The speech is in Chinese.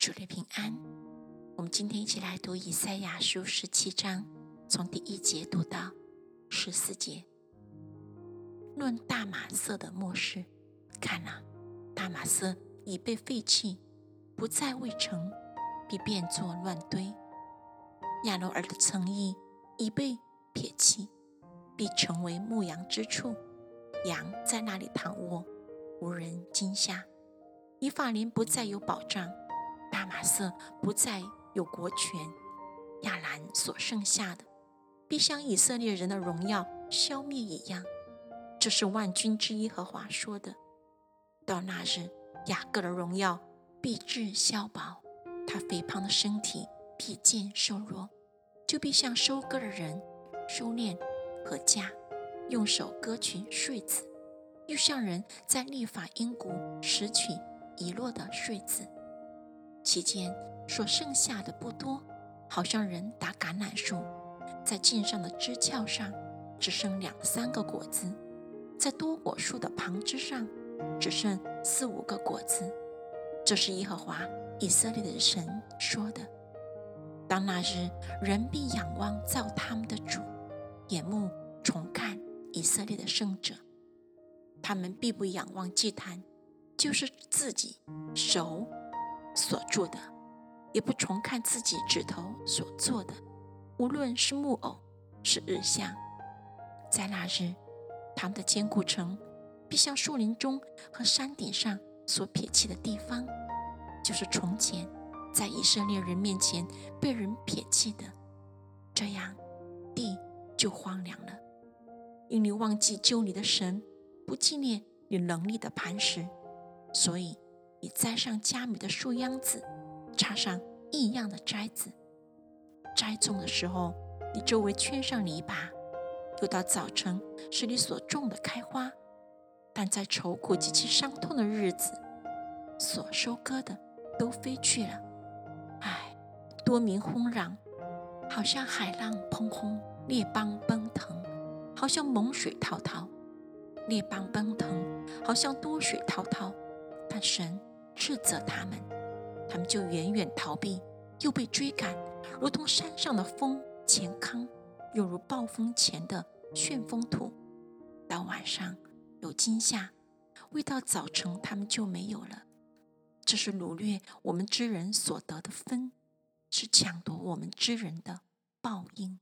主日平安。我们今天一起来读以赛亚书十七章，从第一节读到十四节。论大马色的末世，看啊，大马色已被废弃，不再未成，必变作乱堆。亚罗尔的城邑已被撇弃，必成为牧羊之处，羊在那里躺卧，无人惊吓。以法莲不再有保障。大马色不再有国权，亚兰所剩下的，必像以色列人的荣耀消灭一样。这是万军之耶和华说的。到那日，雅各的荣耀必至消薄，他肥胖的身体必渐瘦弱，就必像收割的人收敛和架，用手割取穗子，又像人在立法阴谷拾取遗落的穗子。其间所剩下的不多，好像人打橄榄树，在茎上的枝鞘上只剩两三个果子，在多果树的旁枝上只剩四五个果子。这是耶和华以色列的神说的。当那日，人必仰望造他们的主，眼目重看以色列的圣者。他们必不仰望祭坛，就是自己手。所做的，也不重看自己指头所做的，无论是木偶，是日像，在那日，他们的坚固城必像树林中和山顶上所撇弃的地方，就是从前在以色列人面前被人撇弃的，这样地就荒凉了，因你忘记救你的神，不纪念你能力的磐石，所以。你栽上佳米的树秧子，插上异样的摘子。栽种的时候，你周围圈上篱笆。又到早晨，使你所种的开花。但在愁苦及其伤痛的日子，所收割的都飞去了。唉，多民轰嚷，好像海浪砰轰，列邦奔腾，好像猛水滔滔。列邦奔腾，好像多水滔滔。但神。斥责他们，他们就远远逃避，又被追赶，如同山上的风前康，又如暴风前的旋风土。到晚上有惊吓，未到早晨他们就没有了。这是掳掠我们之人所得的分，是抢夺我们之人的报应。